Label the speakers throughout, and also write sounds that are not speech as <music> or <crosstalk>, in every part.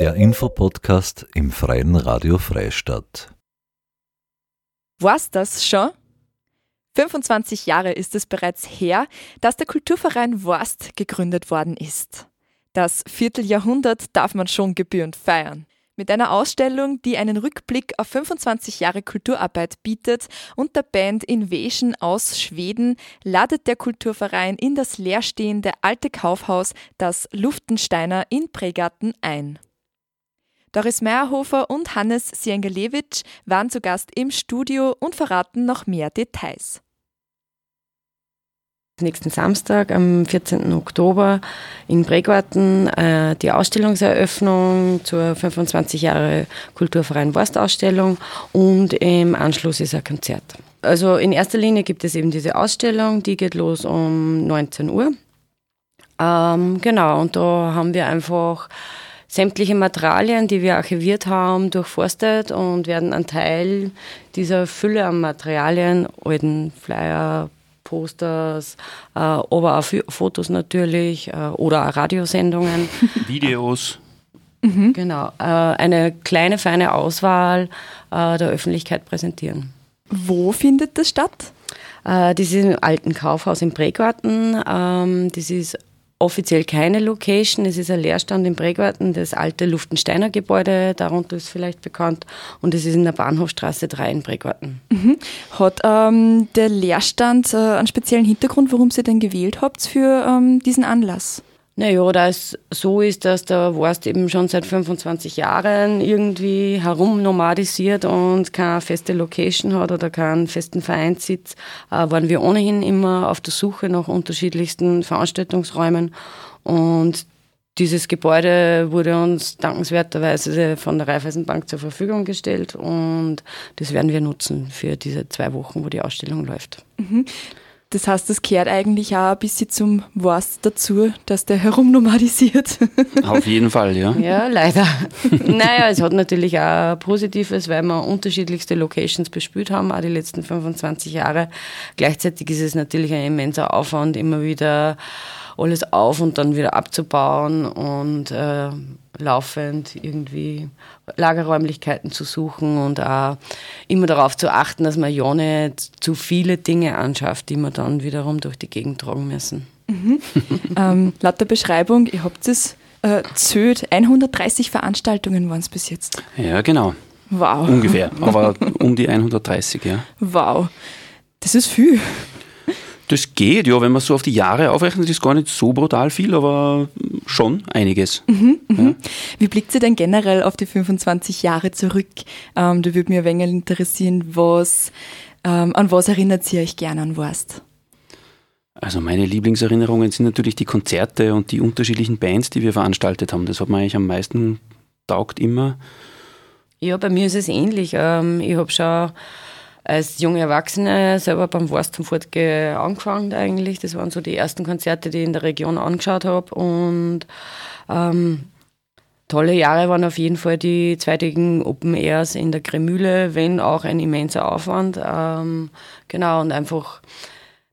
Speaker 1: Der Infopodcast im Freien Radio Freistadt.
Speaker 2: War's das schon? 25 Jahre ist es bereits her, dass der Kulturverein Worst gegründet worden ist. Das Vierteljahrhundert darf man schon gebührend feiern. Mit einer Ausstellung, die einen Rückblick auf 25 Jahre Kulturarbeit bietet und der Band Invasion aus Schweden ladet der Kulturverein in das leerstehende alte Kaufhaus, das Luftensteiner in Pregarten, ein. Doris Meyerhofer und Hannes Siengelewitsch waren zu Gast im Studio und verraten noch mehr Details
Speaker 3: nächsten Samstag, am 14. Oktober in Bregarten äh, die Ausstellungseröffnung zur 25 Jahre Kulturverein Wurstausstellung und im Anschluss ist ein Konzert. Also in erster Linie gibt es eben diese Ausstellung, die geht los um 19 Uhr. Ähm, genau, und da haben wir einfach sämtliche Materialien, die wir archiviert haben, durchforstet und werden einen Teil dieser Fülle an Materialien, alten Flyer, Posters, äh, aber auch Fotos natürlich äh, oder auch Radiosendungen. <laughs>
Speaker 4: Videos.
Speaker 3: Mhm. Genau, äh, eine kleine, feine Auswahl äh, der Öffentlichkeit präsentieren.
Speaker 2: Wo findet das statt?
Speaker 3: Äh, das ist im alten Kaufhaus im Prägarten. Ähm, das ist offiziell keine Location. Es ist ein Leerstand im Prägarten, das alte Luftensteiner Gebäude, darunter ist vielleicht bekannt. Und es ist in der Bahnhofstraße 3 in Prägarten.
Speaker 2: Mhm. Hat ähm, der Leerstand äh, einen speziellen Hintergrund, warum Sie denn gewählt habt für ähm, diesen Anlass?
Speaker 3: Naja, da es so ist, dass der Wurst eben schon seit 25 Jahren irgendwie herumnomadisiert und keine feste Location hat oder keinen festen Vereinssitz, äh, waren wir ohnehin immer auf der Suche nach unterschiedlichsten Veranstaltungsräumen und dieses Gebäude wurde uns dankenswerterweise von der Raiffeisenbank zur Verfügung gestellt und das werden wir nutzen für diese zwei Wochen, wo die Ausstellung läuft.
Speaker 2: Mhm. Das heißt, das kehrt eigentlich auch ein bisschen zum Wurst dazu, dass der herumnomadisiert.
Speaker 4: Auf jeden Fall, ja.
Speaker 3: Ja, leider. <laughs> naja, es hat natürlich auch Positives, weil wir unterschiedlichste Locations bespielt haben, auch die letzten 25 Jahre. Gleichzeitig ist es natürlich ein immenser Aufwand, immer wieder alles auf und dann wieder abzubauen und äh, laufend irgendwie Lagerräumlichkeiten zu suchen und auch immer darauf zu achten, dass man ja nicht zu viele Dinge anschafft, die man dann wiederum durch die Gegend tragen müssen.
Speaker 2: Mhm. <laughs> ähm, laut der Beschreibung, ihr habt es äh, zählt, 130 Veranstaltungen waren es bis jetzt.
Speaker 4: Ja, genau.
Speaker 2: Wow.
Speaker 4: Ungefähr, <laughs> aber um die 130, ja.
Speaker 2: Wow. Das ist viel.
Speaker 4: Das geht, ja, wenn man so auf die Jahre aufrechnet, ist gar nicht so brutal viel, aber schon einiges.
Speaker 2: Mhm, mhm. Ja. Wie blickt sie denn generell auf die 25 Jahre zurück? Ähm, da würde mich ein wenig interessieren, was, ähm, an was erinnert sie euch gerne an Wurst?
Speaker 4: Also meine Lieblingserinnerungen sind natürlich die Konzerte und die unterschiedlichen Bands, die wir veranstaltet haben. Das hat mir eigentlich am meisten taugt immer.
Speaker 3: Ja, bei mir ist es ähnlich. Ähm, ich habe schon als junge Erwachsene selber beim Fortgehen angefangen eigentlich. Das waren so die ersten Konzerte, die ich in der Region angeschaut habe. Und ähm, tolle Jahre waren auf jeden Fall die zweitägigen Open Airs in der Kremühle, wenn auch ein immenser Aufwand. Ähm, genau, und einfach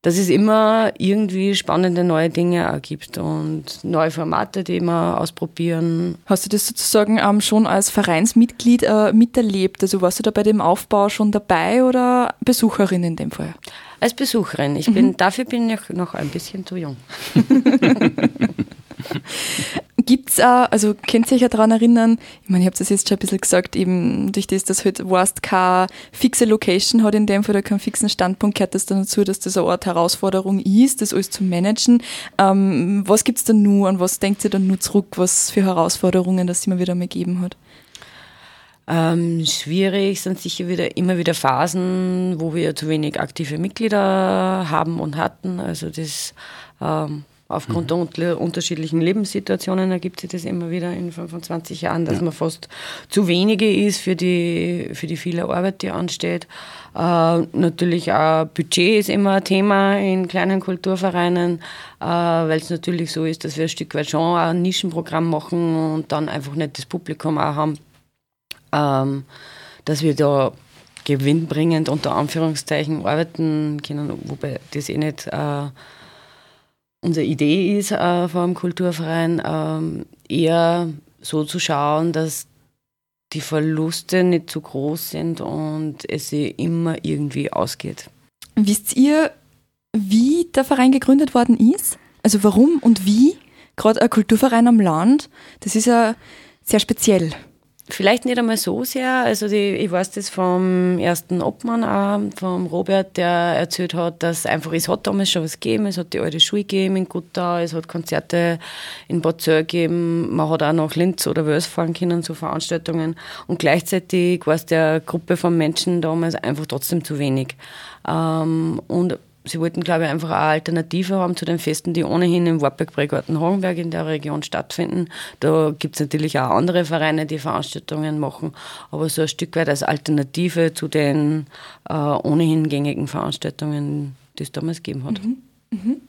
Speaker 3: dass es immer irgendwie spannende neue Dinge ergibt und neue Formate, die wir ausprobieren.
Speaker 2: Hast du das sozusagen ähm, schon als Vereinsmitglied äh, miterlebt? Also warst du da bei dem Aufbau schon dabei oder Besucherin in dem Fall?
Speaker 3: Als Besucherin. Ich bin, mhm. Dafür bin ich noch ein bisschen zu jung. <laughs> <laughs>
Speaker 2: Gibt es, äh, also könnt ihr euch ja daran erinnern, ich meine, ich habe das jetzt schon ein bisschen gesagt, eben durch das, dass halt Worst keine fixe Location hat, in dem Fall oder keinen fixen Standpunkt, gehört das dann dazu, dass das eine Art Herausforderung ist, das alles zu managen. Ähm, was gibt es dann nur und was denkt ihr dann nur zurück, was für Herausforderungen das immer wieder mal gegeben hat?
Speaker 3: Ähm, schwierig sind sicher wieder immer wieder Phasen, wo wir zu wenig aktive Mitglieder haben und hatten. Also das ähm, Aufgrund mhm. der unterschiedlichen Lebenssituationen ergibt sich das immer wieder in 25 Jahren, dass ja. man fast zu wenige ist für die, für die viele Arbeit, die ansteht. Äh, natürlich auch Budget ist immer ein Thema in kleinen Kulturvereinen, äh, weil es natürlich so ist, dass wir ein Stück weit schon ein Nischenprogramm machen und dann einfach nicht das Publikum auch haben, ähm, dass wir da gewinnbringend unter Anführungszeichen arbeiten können, wobei das eh nicht äh, unsere Idee ist äh, vom Kulturverein ähm, eher so zu schauen, dass die Verluste nicht zu groß sind und es sich immer irgendwie ausgeht.
Speaker 2: Wisst ihr, wie der Verein gegründet worden ist? Also warum und wie? Gerade ein Kulturverein am Land, das ist ja sehr speziell.
Speaker 3: Vielleicht nicht einmal so sehr. Also die, ich weiß das vom ersten Obmann auch, vom Robert, der erzählt hat, dass einfach, es hat damals schon was gegeben, es hat die alte Schule gegeben in Gutau, es hat Konzerte in Bad Zöhr gegeben, man hat auch nach Linz oder Wels fahren können zu Veranstaltungen und gleichzeitig war es der Gruppe von Menschen damals einfach trotzdem zu wenig. Ähm, und sie wollten, glaube ich, einfach eine Alternative haben zu den Festen, die ohnehin im Wartberg Bregarten Hogenberg in der Region stattfinden. Da gibt es natürlich auch andere Vereine, die Veranstaltungen machen, aber so ein Stück weit als Alternative zu den äh, ohnehin gängigen Veranstaltungen, die es damals gegeben hat. Mhm. Mhm.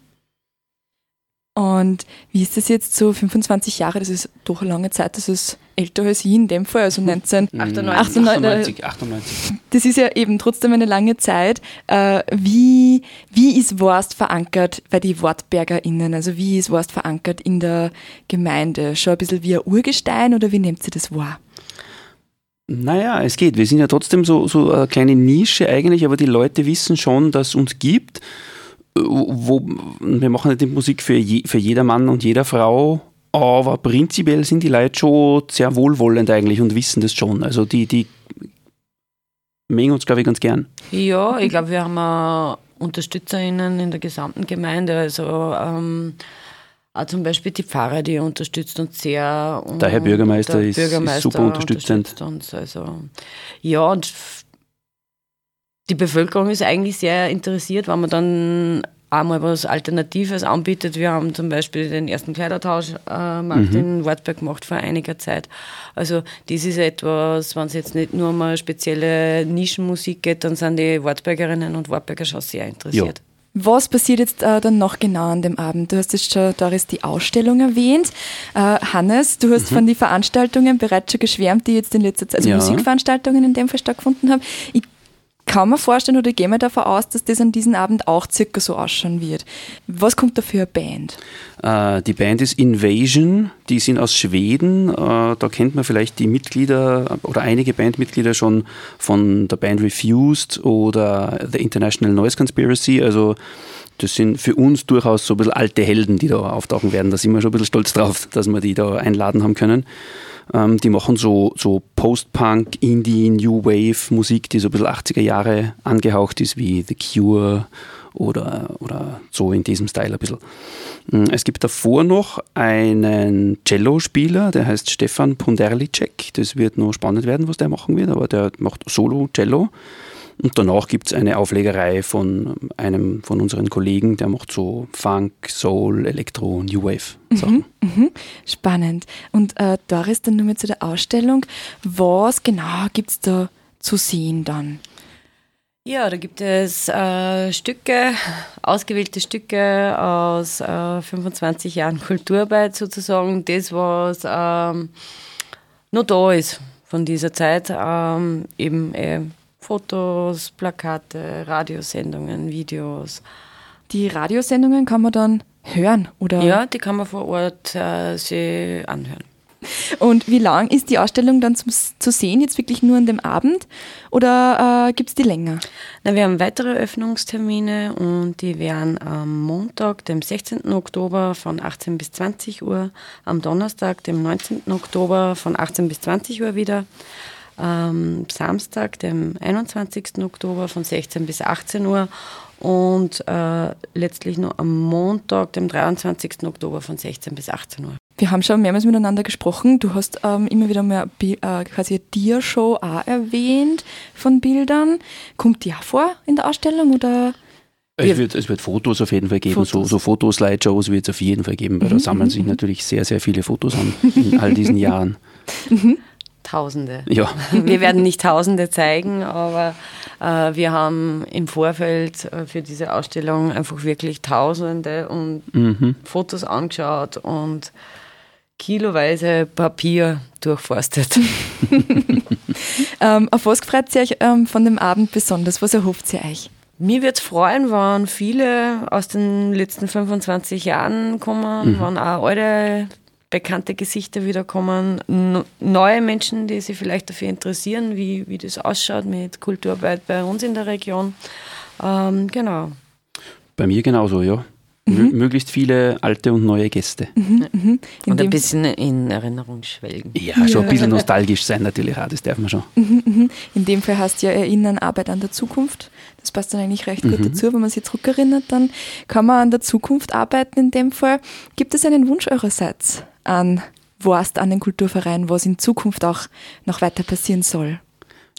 Speaker 2: Und wie ist das jetzt so 25 Jahre? Das ist doch eine lange Zeit, das ist älter als ich in dem Fall, also 1998. 98. Das ist ja eben trotzdem eine lange Zeit. Äh, wie, wie ist Worst verankert bei den WortbergerInnen? Also wie ist Worst verankert in der Gemeinde? Schon ein bisschen wie ein Urgestein oder wie nehmt ihr das wahr?
Speaker 4: Naja, es geht. Wir sind ja trotzdem so, so eine kleine Nische eigentlich, aber die Leute wissen schon, dass es uns gibt wo, wir machen nicht die Musik für, je, für jeder Mann und jeder Frau, aber prinzipiell sind die Leute schon sehr wohlwollend eigentlich und wissen das schon. Also die, die mögen uns, glaube ich, ganz gern.
Speaker 3: Ja, ich glaube, wir haben auch UnterstützerInnen in der gesamten Gemeinde. Also ähm, auch zum Beispiel die Pfarrer, die unterstützt uns sehr.
Speaker 4: der Herr Bürgermeister, der ist, Bürgermeister ist, super unterstützend.
Speaker 3: Unterstützt uns. Also, ja, und die Bevölkerung ist eigentlich sehr interessiert, wenn man dann einmal was Alternatives anbietet. Wir haben zum Beispiel den ersten Kleidertausch äh, mhm. in Wartberg gemacht vor einiger Zeit. Also das ist etwas, wenn es jetzt nicht nur um eine spezielle Nischenmusik geht, dann sind die Wartbergerinnen und Wartberger schon sehr interessiert. Ja.
Speaker 2: Was passiert jetzt äh, dann noch genau an dem Abend? Du hast jetzt schon, Doris, die Ausstellung erwähnt. Äh, Hannes, du hast mhm. von den Veranstaltungen bereits schon geschwärmt, die jetzt in letzter Zeit, also ja. Musikveranstaltungen in dem Fall stattgefunden haben. Ich kann man vorstellen oder gehen wir davon aus, dass das an diesem Abend auch circa so ausschauen wird. Was kommt da für eine Band?
Speaker 4: Äh, die Band ist Invasion, die sind aus Schweden. Äh, da kennt man vielleicht die Mitglieder oder einige Bandmitglieder schon von der Band Refused oder The International Noise Conspiracy. Also das sind für uns durchaus so ein bisschen alte Helden, die da auftauchen werden. Da sind wir schon ein bisschen stolz drauf, dass wir die da einladen haben können. Ähm, die machen so, so Post-Punk, Indie, New Wave Musik, die so ein bisschen 80er Jahre angehaucht ist, wie The Cure oder, oder so in diesem Style ein bisschen. Mm, es gibt davor noch einen Cello-Spieler, der heißt Stefan Punderlicek. Das wird noch spannend werden, was der machen wird, aber der macht Solo-Cello. Und danach gibt es eine Auflegerei von einem von unseren Kollegen, der macht so Funk, Soul, Elektro, New Wave Sachen.
Speaker 2: Mhm, mh. Spannend. Und äh, Doris, dann nur mal zu der Ausstellung. Was genau gibt es da zu sehen dann?
Speaker 3: Ja, da gibt es äh, Stücke, ausgewählte Stücke aus äh, 25 Jahren Kulturarbeit sozusagen. Das, was ähm, noch da ist von dieser Zeit. Ähm, eben äh, Fotos, Plakate, Radiosendungen, Videos.
Speaker 2: Die Radiosendungen kann man dann hören, oder?
Speaker 3: Ja, die kann man vor Ort äh, sich anhören.
Speaker 2: Und wie lang ist die Ausstellung dann zum, zu sehen? Jetzt wirklich nur an dem Abend oder äh, gibt es die länger?
Speaker 3: Na, wir haben weitere Öffnungstermine und die werden am Montag, dem 16. Oktober von 18 bis 20 Uhr, am Donnerstag, dem 19. Oktober von 18 bis 20 Uhr wieder am Samstag, dem 21. Oktober von 16 bis 18 Uhr und äh, letztlich nur am Montag, dem 23. Oktober von 16 bis 18 Uhr.
Speaker 2: Wir haben schon mehrmals miteinander gesprochen. Du hast ähm, immer wieder mal äh, quasi eine Dia-Show auch erwähnt von Bildern. Kommt die auch vor in der Ausstellung oder?
Speaker 4: Es wird, es wird Fotos auf jeden Fall geben, Fotos. so, so Fotoslideshows wird es auf jeden Fall geben, weil mhm. da sammeln sich mhm. natürlich sehr, sehr viele Fotos an in all diesen <laughs> Jahren.
Speaker 3: Mhm. Tausende. Ja. <laughs> Wir werden nicht Tausende zeigen, aber äh, wir haben im Vorfeld äh, für diese Ausstellung einfach wirklich Tausende und mhm. Fotos angeschaut und kiloweise Papier durchforstet. <laughs>
Speaker 2: ähm, auf was freut ihr euch ähm, von dem Abend besonders? Was erhofft ihr euch?
Speaker 3: Mir wird es freuen, wenn viele aus den letzten 25 Jahren kommen, mhm. wenn auch alte bekannte Gesichter wiederkommen, neue Menschen, die sich vielleicht dafür interessieren, wie, wie das ausschaut mit Kulturarbeit bei uns in der Region. Ähm, genau.
Speaker 4: Bei mir genauso, ja. Mhm. Möglichst viele alte und neue Gäste.
Speaker 3: Mhm, mhm. Und ein bisschen in Erinnerung schwelgen.
Speaker 4: Ja, schon ein bisschen nostalgisch sein natürlich auch, das darf man schon.
Speaker 2: Mhm, mhm. In dem Fall heißt ja Erinnern, Arbeit an der Zukunft. Das passt dann eigentlich recht gut mhm. dazu. Wenn man sich zurückerinnert, dann kann man an der Zukunft arbeiten in dem Fall. Gibt es einen Wunsch eurerseits an Worst, an den Kulturverein, was in Zukunft auch noch weiter passieren soll?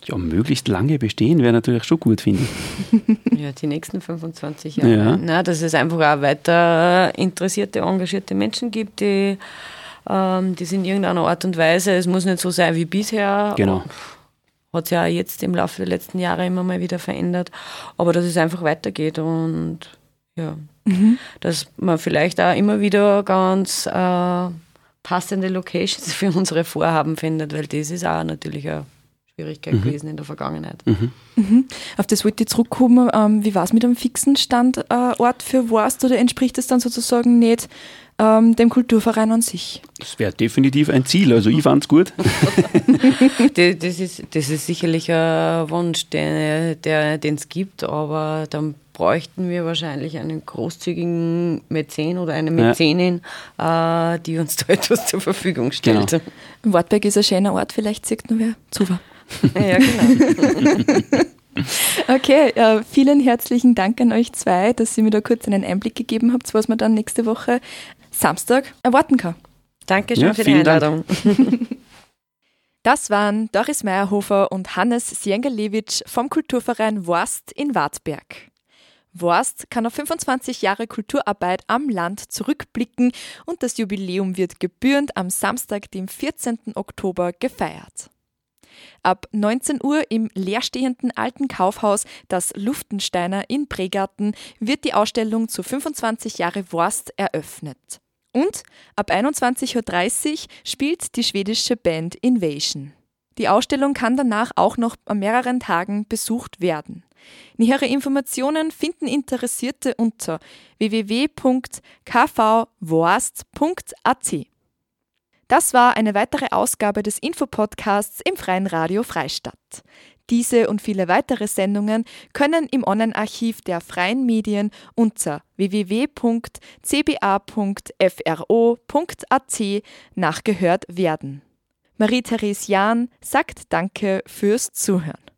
Speaker 4: Ja, möglichst lange bestehen wäre natürlich schon gut, finde
Speaker 3: ich. <laughs> Ja, die nächsten 25 Jahre. Ja. Na, dass es einfach auch weiter interessierte, engagierte Menschen gibt, die ähm, das in irgendeiner Art und Weise, es muss nicht so sein wie bisher.
Speaker 4: Genau.
Speaker 3: Hat sich ja jetzt im Laufe der letzten Jahre immer mal wieder verändert. Aber dass es einfach weitergeht und ja, mhm. dass man vielleicht auch immer wieder ganz äh, passende Locations <laughs> für unsere Vorhaben findet, weil das ist auch natürlich ein Schwierigkeit mhm. gewesen in der Vergangenheit.
Speaker 2: Mhm. Mhm. Auf das wollte ich zurückkommen. Ähm, wie war es mit einem fixen Standort für Wurst oder entspricht es dann sozusagen nicht ähm, dem Kulturverein an sich?
Speaker 4: Das wäre definitiv ein Ziel. Also ich fand es gut. <laughs>
Speaker 3: das, ist, das ist sicherlich ein Wunsch, den es der, gibt, aber dann bräuchten wir wahrscheinlich einen großzügigen Mäzen oder eine Mäzenin, ja. äh, die uns da <laughs> etwas zur Verfügung stellt. Genau.
Speaker 2: Wartberg ist ein schöner Ort, vielleicht sieht nur wer zu.
Speaker 3: Ja, genau. <laughs>
Speaker 2: Okay, äh, vielen herzlichen Dank an euch zwei, dass ihr mir da kurz einen Einblick gegeben habt, was man dann nächste Woche Samstag erwarten kann.
Speaker 3: Dankeschön ja, für die Einladung. <laughs>
Speaker 2: Das waren Doris Meyerhofer und Hannes Siengelewitsch vom Kulturverein Worst in Wartberg. Worst kann auf 25 Jahre Kulturarbeit am Land zurückblicken und das Jubiläum wird gebührend am Samstag, dem 14. Oktober, gefeiert. Ab 19 Uhr im leerstehenden alten Kaufhaus Das Luftensteiner in Pregarten wird die Ausstellung zu 25 Jahre Wurst eröffnet. Und ab 21.30 Uhr spielt die schwedische Band Invasion. Die Ausstellung kann danach auch noch an mehreren Tagen besucht werden. Nähere Informationen finden Interessierte unter www.kvworst.at. Das war eine weitere Ausgabe des Infopodcasts im Freien Radio Freistadt. Diese und viele weitere Sendungen können im Online-Archiv der freien Medien unter www.cba.fro.at nachgehört werden. Marie-Therese Jahn sagt Danke fürs Zuhören.